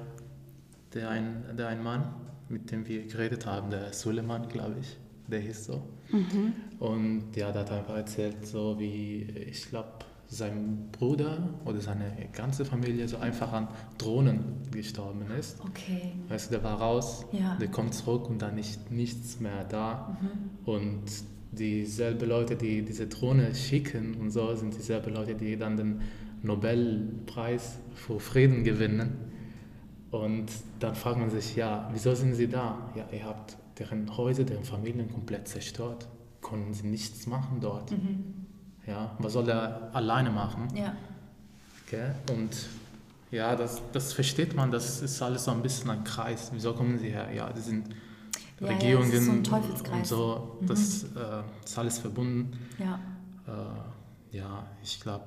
der, ein, der ein Mann, mit dem wir geredet haben, der Suleiman, glaube ich, der hieß so. Mhm. Und ja, der hat einfach erzählt, so wie, ich glaube, sein Bruder oder seine ganze Familie so einfach an Drohnen gestorben ist. Okay. Weißt du, der war raus, ja. der kommt zurück und dann ist nichts mehr da. Mhm. Und dieselben Leute, die diese Drohne schicken und so, sind dieselben Leute, die dann den Nobelpreis für Frieden gewinnen. Und dann fragt man sich, ja, wieso sind sie da? Ja, ihr habt deren Häuser, deren Familien komplett zerstört. Konnten sie nichts machen dort. Mhm. Ja, was soll er alleine machen? Ja. Okay? Und ja, das, das versteht man, das ist alles so ein bisschen ein Kreis. Wieso kommen sie her? Ja, die sind ja, Regierungen ja, so und so, mhm. das äh, ist alles verbunden. Ja, äh, ja ich glaube,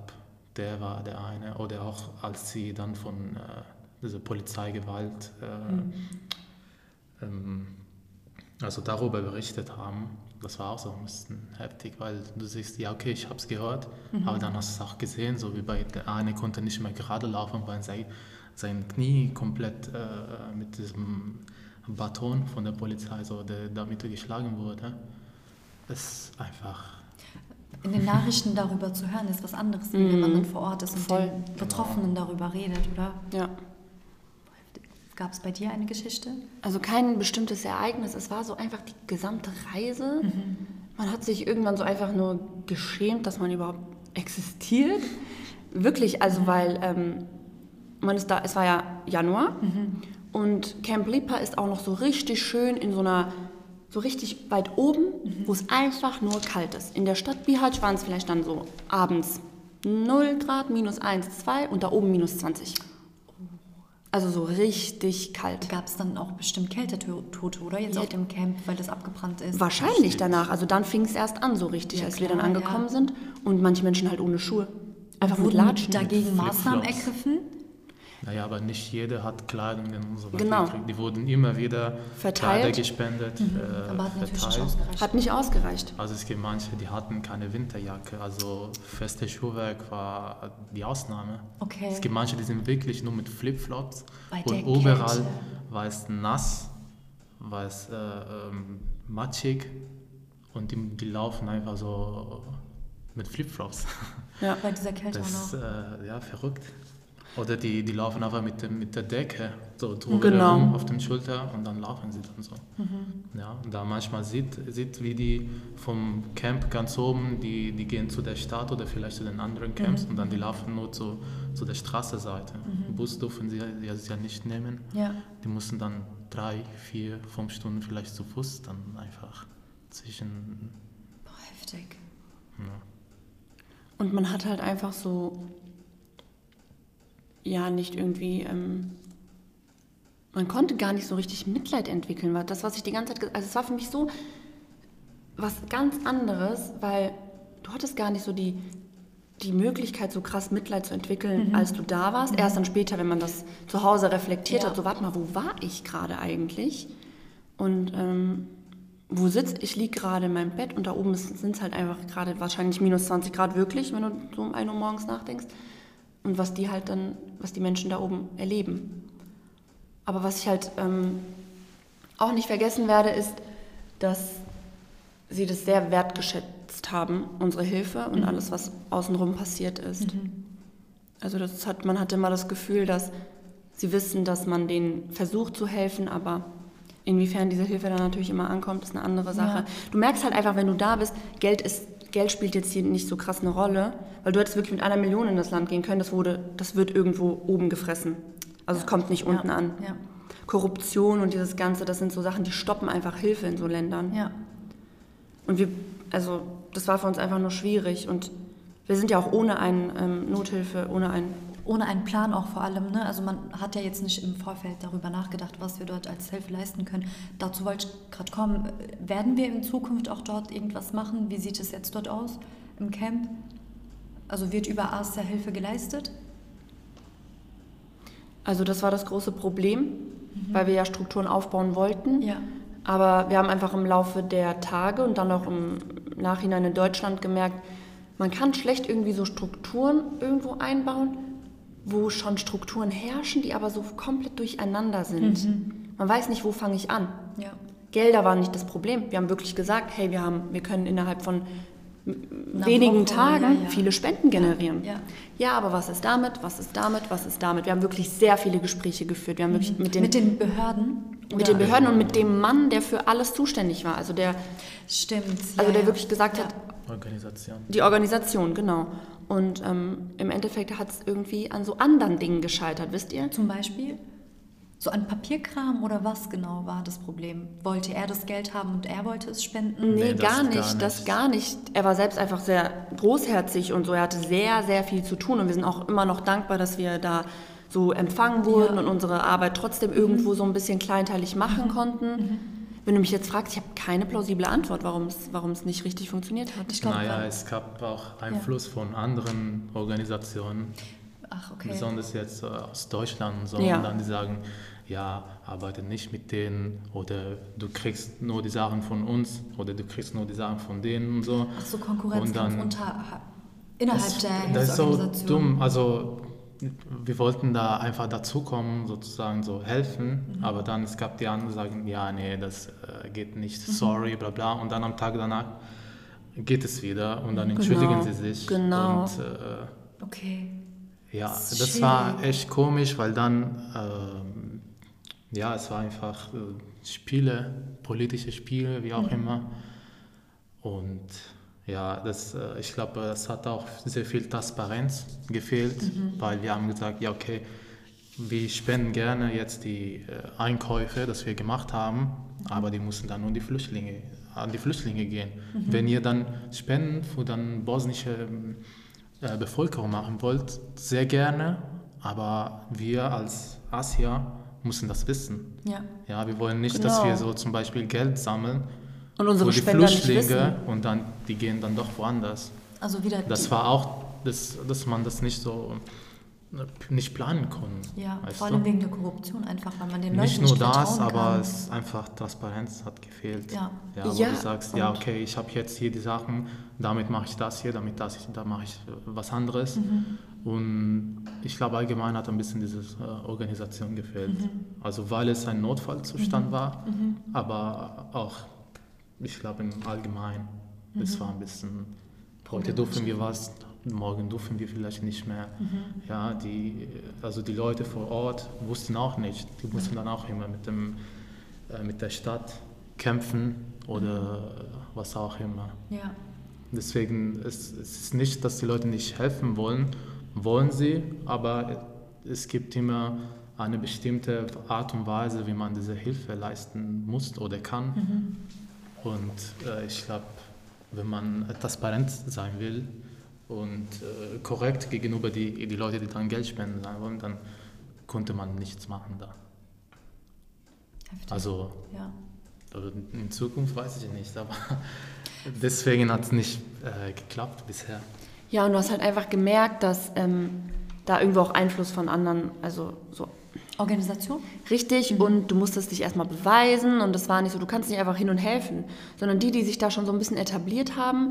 der war der eine. Oder auch als sie dann von äh, dieser Polizeigewalt äh, mhm. ähm, also darüber berichtet haben, das war auch so ein bisschen heftig, weil du siehst, ja okay, ich habe es gehört, mhm. aber dann hast du es auch gesehen, so wie bei der eine konnte nicht mehr gerade laufen, weil sein, sein Knie komplett äh, mit diesem Baton von der Polizei, so der damit geschlagen wurde. Das ist einfach in den Nachrichten darüber zu hören, ist was anderes, wenn man mhm. dann vor Ort ist und Voll. den Betroffenen genau. darüber redet, oder? Ja. Gab es bei dir eine Geschichte? Also kein bestimmtes Ereignis. Es war so einfach die gesamte Reise. Mhm. Man hat sich irgendwann so einfach nur geschämt, dass man überhaupt existiert. Wirklich, also weil ähm, man ist da, es war ja Januar mhm. Und Camp Lipa ist auch noch so richtig schön in so einer, so richtig weit oben, mhm. wo es einfach nur kalt ist. In der Stadt Bihać waren es vielleicht dann so abends 0 Grad, minus 1, 2 und da oben minus 20. Also so richtig kalt. Gab es dann auch bestimmt Kältetote, oder? Jetzt ja. auf dem Camp, weil das abgebrannt ist? Wahrscheinlich danach. Also dann fing es erst an so richtig, ja, als klar, wir dann angekommen ja. sind. Und manche Menschen halt ohne Schuhe. Einfach Wurden mit Latschen. dagegen Maßnahmen ergriffen? Naja, aber nicht jeder hat Kleidung und so weiter genau. gekriegt. Die wurden immer wieder verteilt, Kleider gespendet, mhm. äh, aber hat natürlich nicht ausgereicht. Hat nicht ausgereicht. Also es gibt manche, die hatten keine Winterjacke, also festes Schuhwerk war die Ausnahme. Okay. Es gibt manche, die sind wirklich nur mit Flipflops und überall war es nass, war es äh, ähm, matschig und die, die laufen einfach so mit Flipflops. Ja, bei dieser Kälte das, auch noch. Äh, ja, verrückt. Oder die, die laufen einfach mit, dem, mit der Decke so drüber genau. auf den Schulter und dann laufen sie dann so. Mhm. Ja, und da manchmal sieht, sieht, wie die vom Camp ganz oben, die, die gehen zu der Stadt oder vielleicht zu den anderen Camps mhm. und dann die laufen nur zu, zu der Straßenseite. Mhm. Bus dürfen sie ja, ja nicht nehmen. Ja. Die mussten dann drei, vier, fünf Stunden vielleicht zu Fuß dann einfach zwischen... Boah, heftig. Ja. Und man hat halt einfach so ja nicht irgendwie, ähm, man konnte gar nicht so richtig Mitleid entwickeln. Weil das, was ich die ganze Zeit, also es war für mich so was ganz anderes, weil du hattest gar nicht so die, die Möglichkeit, so krass Mitleid zu entwickeln, mhm. als du da warst. Mhm. Erst dann später, wenn man das zu Hause reflektiert ja. hat, so warte mal, wo war ich gerade eigentlich? Und ähm, wo sitze ich? liege gerade in meinem Bett und da oben sind es halt einfach gerade wahrscheinlich minus 20 Grad wirklich, wenn du so um 1 Uhr morgens nachdenkst und was die halt dann, was die Menschen da oben erleben. Aber was ich halt ähm, auch nicht vergessen werde, ist, dass sie das sehr wertgeschätzt haben, unsere Hilfe und mhm. alles, was außenrum passiert ist. Mhm. Also das hat, man hatte immer das Gefühl, dass sie wissen, dass man denen versucht zu helfen, aber inwiefern diese Hilfe dann natürlich immer ankommt, ist eine andere Sache. Ja. Du merkst halt einfach, wenn du da bist, Geld ist Geld spielt jetzt hier nicht so krass eine Rolle, weil du hättest wirklich mit einer Million in das Land gehen können, das, wurde, das wird irgendwo oben gefressen. Also ja. es kommt nicht unten ja. an. Ja. Korruption und dieses Ganze, das sind so Sachen, die stoppen einfach Hilfe in so Ländern. Ja. Und wir, also das war für uns einfach nur schwierig und wir sind ja auch ohne eine ähm, Nothilfe, ohne ein ohne einen Plan auch vor allem. Ne? Also man hat ja jetzt nicht im Vorfeld darüber nachgedacht, was wir dort als Hilfe leisten können. Dazu wollte ich gerade kommen. Werden wir in Zukunft auch dort irgendwas machen? Wie sieht es jetzt dort aus im Camp? Also wird über AStA Hilfe geleistet? Also das war das große Problem, mhm. weil wir ja Strukturen aufbauen wollten. Ja. Aber wir haben einfach im Laufe der Tage und dann auch im Nachhinein in Deutschland gemerkt, man kann schlecht irgendwie so Strukturen irgendwo einbauen, wo schon Strukturen herrschen, die aber so komplett durcheinander sind. Mhm. Man weiß nicht, wo fange ich an. Ja. Gelder waren nicht das Problem. Wir haben wirklich gesagt, hey, wir, haben, wir können innerhalb von Nach wenigen Woche, Tagen ja, ja. viele Spenden generieren. Ja, ja, aber was ist damit, was ist damit, was ist damit? Wir haben wirklich sehr viele Gespräche geführt. Wir haben wirklich mhm. mit, den, mit den Behörden? Mit den Behörden und mit dem Mann, der für alles zuständig war. Also der, Stimmt. Also der wirklich gesagt hat, Organisation. Die Organisation, genau. Und ähm, im Endeffekt hat es irgendwie an so anderen Dingen gescheitert, wisst ihr? Zum Beispiel? So an Papierkram oder was genau war das Problem? Wollte er das Geld haben und er wollte es spenden? Nee, nee gar, nicht, gar nicht, das gar nicht. Er war selbst einfach sehr großherzig und so. Er hatte sehr, sehr viel zu tun und wir sind auch immer noch dankbar, dass wir da so empfangen wurden ja. und unsere Arbeit trotzdem irgendwo mhm. so ein bisschen kleinteilig machen mhm. konnten. Mhm. Wenn du mich jetzt fragst, ich habe keine plausible Antwort, warum es, nicht richtig funktioniert hat. Ich glaub, naja, es gab auch Einfluss ja. von anderen Organisationen. Ach, okay. Besonders jetzt äh, aus Deutschland und so. Ja. Und dann die sagen, ja, arbeite nicht mit denen oder du kriegst nur die Sachen von uns oder du kriegst nur die Sachen von denen und so. Ach so, Konkurrenz Und dann- unter, innerhalb das, der das ist so dumm. Also wir wollten da einfach dazukommen, sozusagen so helfen, Mhm. aber dann es gab die anderen, die sagen, ja, nee, das äh, geht nicht, Mhm. sorry, bla bla. Und dann am Tag danach geht es wieder und dann Genau, entschuldigen sie sich. genau. Und äh, Okay. ja, Das das war echt komisch, weil dann, ähm, ja, es war einfach äh, Spiele, politische Spiele, wie auch Mhm. immer. Und ja, das, äh, ich glaube, es hat auch sehr viel Transparenz gefehlt, Mhm. weil wir haben gesagt, ja, okay, wir spenden gerne jetzt die äh, Einkäufe, das wir gemacht haben, aber die müssen dann nur die Flüchtlinge, an die Flüchtlinge gehen. Mhm. Wenn ihr dann Spenden für dann bosnische äh, Bevölkerung machen wollt, sehr gerne, aber wir als Asia müssen das wissen. Ja. Ja, wir wollen nicht, dass Genau. wir so zum Beispiel Geld sammeln Und unsere für die Spender wissen. und dann die gehen dann doch woanders. Also wieder Das war auch, das, dass man das nicht so nicht planen konnte. ja, vor du? allem wegen der Korruption einfach, weil man den Leuten Nicht nur nicht das, aber kann. es einfach Transparenz hat gefehlt. Ja. ja wo Ja, du sagst, ja okay, ich habe jetzt hier die Sachen, damit mache ich das hier, damit das, da mache ich äh, was anderes. Mhm. Und ich glaube allgemein hat ein bisschen diese äh, Organisation gefehlt. Mhm. Also weil es ein Notfallzustand war, aber auch, ich glaube im Allgemeinen, es war ein bisschen, heute dürfen wir was, morgen dürfen wir vielleicht nicht mehr. Ja, die, also die Leute vor Ort wussten auch nicht, die mussten dann auch immer mit, dem, äh, mit der Stadt kämpfen oder was auch immer. Ja. Deswegen ist es nicht, dass die Leute nicht helfen wollen, wollen sie, aber es gibt immer eine bestimmte Art und Weise, wie man diese Hilfe leisten muss oder kann. Und äh, ich glaube, wenn man transparent sein will und äh, korrekt gegenüber die, die Leute, die dann Geld spenden sein wollen, dann konnte man nichts machen da. Heftig. Also ja. in Zukunft weiß ich nicht, aber <laughs> deswegen hat es nicht äh, geklappt bisher. Ja, und du hast halt einfach gemerkt, dass ähm, da irgendwo auch Einfluss von anderen, also so Organisation? richtig und du musstest dich erstmal beweisen und das war nicht so, du kannst nicht einfach hin und helfen, sondern die, die sich da schon so ein bisschen etabliert haben,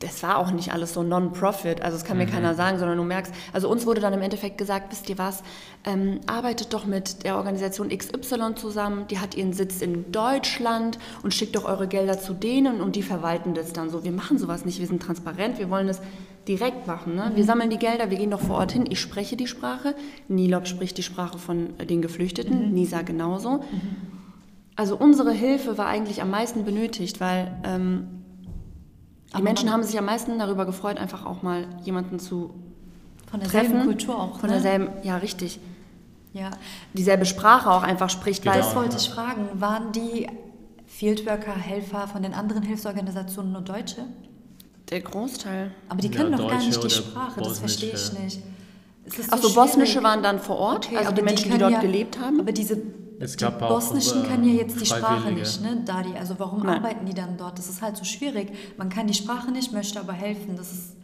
das war auch nicht alles so Non-Profit, also das kann mir keiner sagen, sondern du merkst, also uns wurde dann im Endeffekt gesagt, wisst ihr was, ähm, arbeitet doch mit der Organisation XY zusammen, die hat ihren Sitz in Deutschland und schickt doch eure Gelder zu denen und die verwalten das dann so. Wir machen sowas nicht, wir sind transparent, wir wollen das direkt machen. Ne? Wir sammeln die Gelder, wir gehen doch vor Ort hin, ich spreche die Sprache, Nilop spricht die Sprache von äh, den Geflüchteten, Nisa genauso. Also unsere Hilfe war eigentlich am meisten benötigt, weil ähm, die Aber Menschen haben sich am meisten darüber gefreut, einfach auch mal jemanden zu Von derselben treffen. Kultur auch. Von ne? derselben, ja richtig. Ja. Dieselbe Sprache auch einfach spricht, Genau. weil Das wollte ich fragen. Waren die Fieldworker, Helfer von den anderen Hilfsorganisationen nur Deutsche? Der Großteil. Aber die Ja, können doch gar nicht die Sprache, das verstehe ich nicht. Es Also so bosnische waren dann vor Ort, Okay, also die Menschen, die, können dort ja, gelebt haben. Aber diese Es die gab auch, Bosnischen äh, können ja jetzt die Sprache nicht, ne, Dadi? Also warum Nein. arbeiten die dann dort? Das ist halt so schwierig. Man kann die Sprache nicht, möchte aber helfen. Das ist,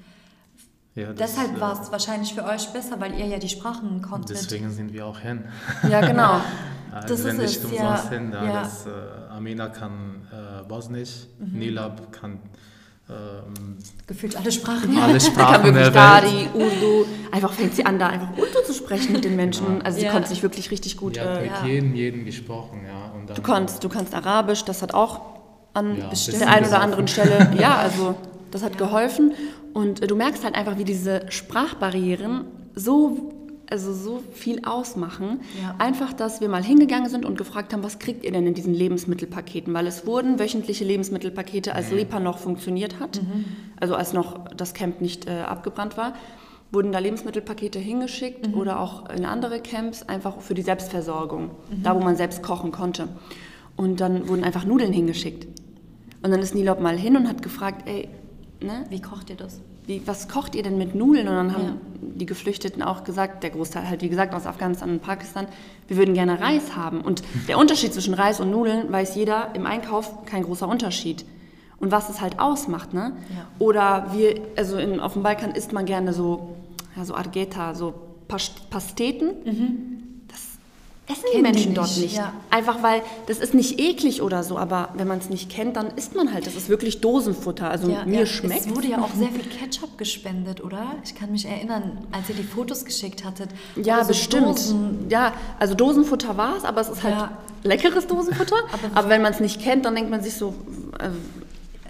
Ja, das, deshalb äh, war es wahrscheinlich für euch besser, weil ihr ja die Sprachen konntet. Deswegen sind wir auch hin. Ja, genau. <laughs> Also Das wenn ist nicht es, umsonst ja. hin, da Ja. das, äh, Amina kann äh, Bosnisch, Mhm. Nilab kann ähm, Gefühlt alle Sprachen. alle <laughs> Sprachen wirklich der Welt. Dari, Urdu. Einfach fängt sie an, da einfach Urdu zu sprechen mit den Menschen. Genau. Also sie Ja. konnte sich wirklich richtig gut. Hat Äh, mit Ja. jedem, jedem gesprochen, ja. Und dann, du kannst, du kannst Arabisch, das hat auch an Ja, der einen oder anderen Stelle, <laughs> ja, also das hat geholfen. Und äh, du merkst halt einfach, wie diese Sprachbarrieren so, also so viel ausmachen. Ja. Einfach, dass wir mal hingegangen sind und gefragt haben, was kriegt ihr denn in diesen Lebensmittelpaketen? Weil es wurden wöchentliche Lebensmittelpakete, als Lipa noch funktioniert hat, also als noch das Camp nicht äh, abgebrannt war, wurden da Lebensmittelpakete hingeschickt oder auch in andere Camps, einfach für die Selbstversorgung, da wo man selbst kochen konnte. Und dann wurden einfach Nudeln hingeschickt. Und dann ist Nilop mal hin und hat gefragt, ey, ne, Wie kocht ihr das? Wie, was kocht ihr denn mit Nudeln? Und dann haben Ja. die Geflüchteten auch gesagt, der Großteil halt wie gesagt aus Afghanistan und Pakistan, wir würden gerne Reis haben. Und der Unterschied zwischen Reis und Nudeln weiß jeder im Einkauf kein großer Unterschied. Und was es halt ausmacht, ne? Ja. Oder wir, also in, auf dem Balkan isst man gerne so, ja, so Argeta, so Pas- Pasteten. Das essen die Kennen die Menschen dort nicht, ja. Einfach weil das ist nicht eklig oder so, aber wenn man es nicht kennt, dann isst man halt. Das ist wirklich Dosenfutter. Also Ja, mir ja. schmeckt. Es wurde ja auch <laughs> sehr viel Ketchup gespendet, oder? Ich kann mich erinnern, als ihr die Fotos geschickt hattet. Ja, wurde so bestimmt. Dosen- Ja, also Dosenfutter war es, aber es ist halt leckeres Dosenfutter. <laughs> Aber- aber, wenn man es nicht kennt, dann denkt man sich so,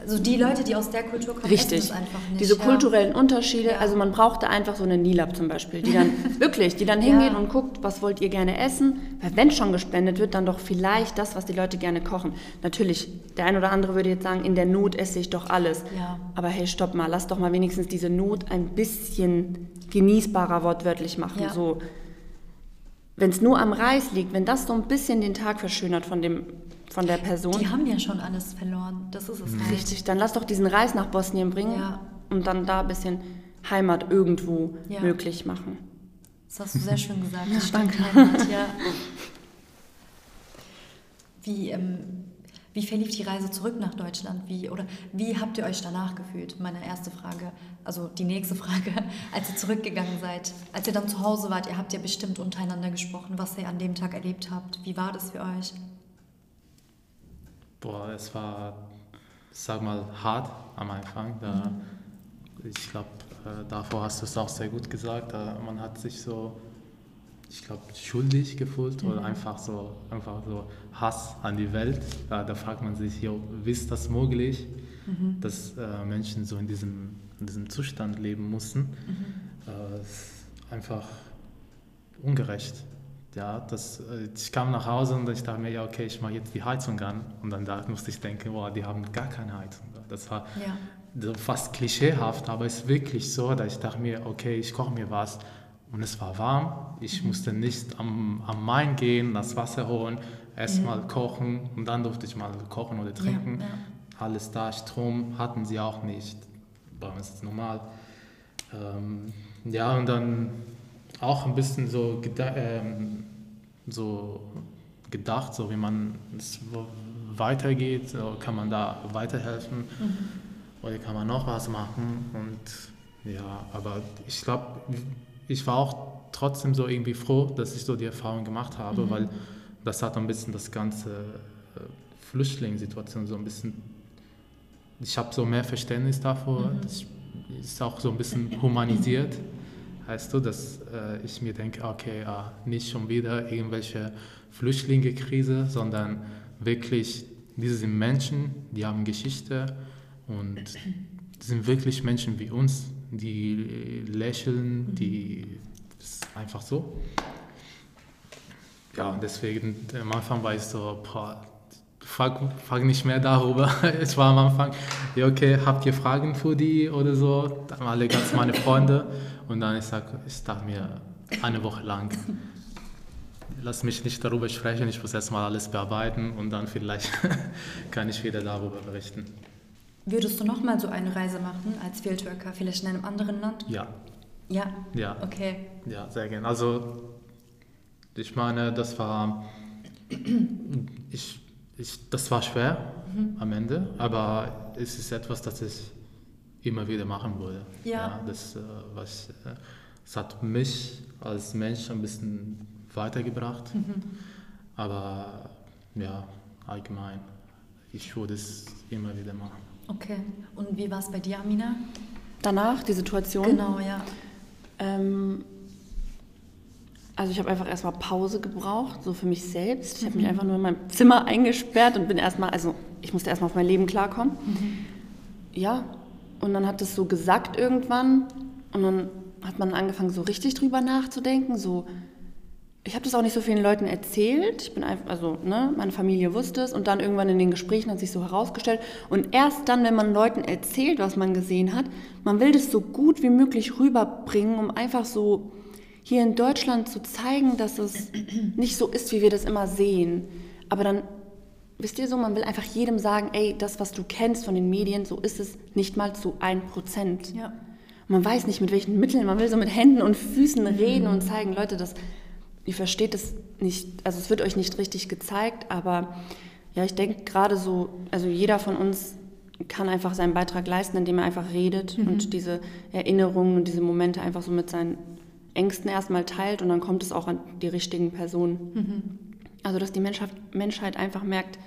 äh, Also die Leute, die aus der Kultur kommen, essen richtig. es einfach nicht. Diese ja. kulturellen Unterschiede, Ja. also man brauchte einfach so eine Nilab zum Beispiel, die dann <laughs> wirklich, die dann hingeht und guckt, was wollt ihr gerne essen, weil wenn schon gespendet wird, dann doch vielleicht das, was die Leute gerne kochen. Natürlich, der ein oder andere würde jetzt sagen, in der Not esse ich doch alles. Ja. Aber hey, stopp mal, lass doch mal wenigstens diese Not ein bisschen genießbarer wortwörtlich machen. Ja. So, wenn es nur am Reis liegt, wenn das so ein bisschen den Tag verschönert von, dem, von der Person, Die haben ja schon alles verloren. Das ist es halt. richtig, dann lass doch diesen Reis nach Bosnien bringen Ja. und dann da ein bisschen Heimat irgendwo Ja. möglich machen. Das hast du sehr schön gesagt. Das stimmt, Heimat, ja. Wie, ähm, wie verlief die Reise zurück nach Deutschland? Wie, oder wie habt ihr euch danach gefühlt? Meine erste Frage, also die nächste Frage, <laughs> als ihr zurückgegangen seid, als ihr dann zu Hause wart, ihr habt ja bestimmt untereinander gesprochen, was ihr an dem Tag erlebt habt. Wie war das für euch? Boah, es war, sag mal, hart am Anfang. Da, Ich glaube, äh, davor hast du es auch sehr gut gesagt. Da, man hat sich so, ich glaube, schuldig gefühlt oder einfach so, einfach so Hass an die Welt. Da, da fragt man sich, jo, wie ist das möglich, dass äh, Menschen so in diesem, in diesem Zustand leben mussten? Äh, es ist einfach ungerecht. Ja, das, äh, ich kam nach Hause und ich dachte mir, ja, okay, ich mache jetzt die Heizung an. Und dann da musste ich denken, boah, die haben gar keine Heizung. Das war Ja. so fast klischeehaft, aber es ist wirklich so, dass ich dachte mir, okay, ich koche mir was. Und es war warm. Ich musste nicht am, am Main gehen, das Wasser holen, erst mal kochen und dann durfte ich mal kochen oder trinken. ja. Alles da, Strom hatten sie auch nicht. Bei uns ist es normal. Ähm, ja, und dann auch ein bisschen so, geda ähm, so gedacht, so wie man es weitergeht, so kann man da weiterhelfen oder kann man noch was machen. Und ja, aber ich glaube, ich war auch trotzdem so irgendwie froh, dass ich so die Erfahrung gemacht habe, weil das hat ein bisschen das ganze äh, Flüchtlingssituation so ein bisschen ich habe so mehr Verständnis davor. Das ist auch so ein bisschen humanisiert. Heißt du, dass äh, ich mir denke, okay, ah, nicht schon wieder irgendwelche Flüchtlingekrise, sondern wirklich, diese sind Menschen, die haben Geschichte und sind wirklich Menschen wie uns, die lächeln, die das ist einfach so. Ja, deswegen am Anfang war ich so, frag, frag nicht mehr darüber. <laughs> Es war am Anfang, ja okay, habt ihr Fragen für die oder so? Dann alle ganz meine Freunde und dann ich sag, ich dachte mir eine Woche lang, lass mich nicht darüber sprechen, ich muss erstmal alles bearbeiten und dann vielleicht <laughs> kann ich wieder darüber berichten. Würdest du nochmal so eine Reise machen als Fieldworker, vielleicht in einem anderen Land? Ja, Ja. ja. Okay. Ja, sehr gerne. Also, ich meine, das war, ich, ich, das war schwer am Ende, aber es ist etwas, das ich immer wieder machen würde. Ja. das, äh, was, äh, es hat mich als Mensch ein bisschen weitergebracht, aber ja, allgemein, ich würde es immer wieder machen. Okay. Und wie war es bei dir, Amina? Danach die Situation. Genau, ja. Ähm, also ich habe einfach erstmal Pause gebraucht, so für mich selbst. Ich habe mich einfach nur in meinem Zimmer eingesperrt und bin erstmal, also ich musste erstmal auf mein Leben klarkommen. Ja, und dann hat es so gesagt irgendwann und dann hat man angefangen so richtig drüber nachzudenken, so ich habe das auch nicht so vielen Leuten erzählt. Ich bin einfach, also, ne, meine Familie wusste es und dann irgendwann in den Gesprächen hat sich so herausgestellt. Und erst dann, wenn man Leuten erzählt, was man gesehen hat, man will das so gut wie möglich rüberbringen, um einfach so hier in Deutschland zu zeigen, dass es nicht so ist, wie wir das immer sehen. Aber dann, wisst ihr so, man will einfach jedem sagen, ey, das, was du kennst von den Medien, so ist es nicht mal zu ein Prozent. Ja. Und man weiß nicht, mit welchen Mitteln, man will so mit Händen und Füßen reden und zeigen, Leute, das, ihr versteht es nicht, also es wird euch nicht richtig gezeigt, aber ja, ich denke gerade so, also jeder von uns kann einfach seinen Beitrag leisten, indem er einfach redet und diese Erinnerungen und diese Momente einfach so mit seinen Ängsten erstmal teilt und dann kommt es auch an die richtigen Personen. Also dass die Menschheit, Menschheit einfach merkt,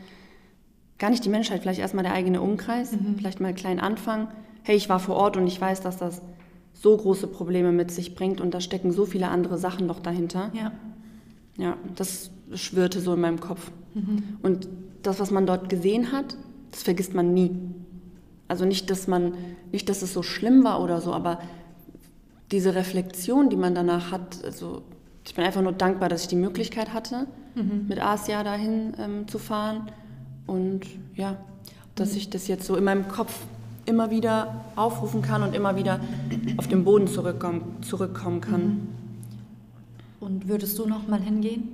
gar nicht die Menschheit, vielleicht erstmal der eigene Umkreis, vielleicht mal klein anfangen. Hey, ich war vor Ort und ich weiß, dass das so große Probleme mit sich bringt und da stecken so viele andere Sachen noch dahinter. Ja. Ja, das schwirrte so in meinem Kopf. Und das, was man dort gesehen hat, das vergisst man nie. Also nicht, dass man, nicht, dass es so schlimm war oder so, aber diese Reflexion, die man danach hat, also ich bin einfach nur dankbar, dass ich die Möglichkeit hatte, mit Asia dahin ähm, zu fahren. Und ja, dass ich das jetzt so in meinem Kopf immer wieder aufrufen kann und immer wieder auf den Boden zurückkommen, zurückkommen kann. Und würdest du noch mal hingehen?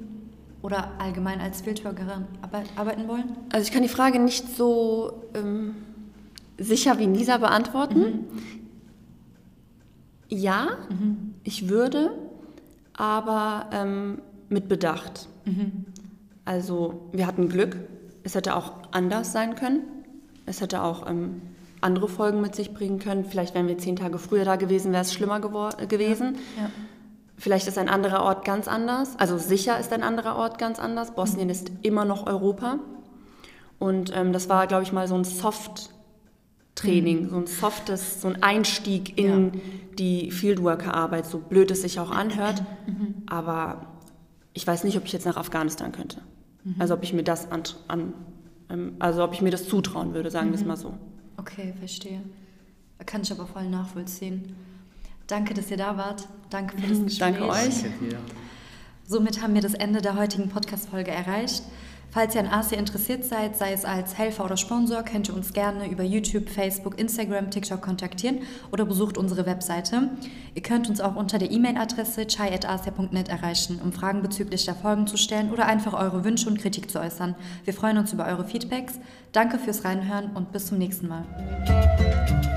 Oder allgemein als arbeit arbeiten wollen? Also ich kann die Frage nicht so ähm, sicher wie Nisa beantworten. Ja, ich würde, aber ähm, mit Bedacht. Also wir hatten Glück. Es hätte auch anders sein können. Es hätte auch ähm, andere Folgen mit sich bringen können. Vielleicht wären wir zehn Tage früher da gewesen, wäre es schlimmer gewesen. Ja. Vielleicht ist ein anderer Ort ganz anders. Also sicher ist ein anderer Ort ganz anders. Bosnien ist immer noch Europa. Und ähm, das war, glaube ich, mal so ein Soft-Training, so ein softes, so ein Einstieg in die Fieldworker-Arbeit, so blöd es sich auch <clears throat> anhört. Aber ich weiß nicht, ob ich jetzt nach Afghanistan könnte. Also ob ich mir das an, an ähm, also ob ich mir das zutrauen würde, sagen wir es mal so. Okay, verstehe. Kann ich aber voll nachvollziehen. Danke, dass ihr da wart. Danke für das Gespräch. Danke euch. Somit haben wir das Ende der heutigen Podcast-Folge erreicht. Falls ihr an Asia interessiert seid, sei es als Helfer oder Sponsor, könnt ihr uns gerne über YouTube, Facebook, Instagram, TikTok kontaktieren oder besucht unsere Webseite. Ihr könnt uns auch unter der E-Mail-Adresse chai.asia.net erreichen, um Fragen bezüglich der Folgen zu stellen oder einfach eure Wünsche und Kritik zu äußern. Wir freuen uns über eure Feedbacks. Danke fürs Reinhören und bis zum nächsten Mal.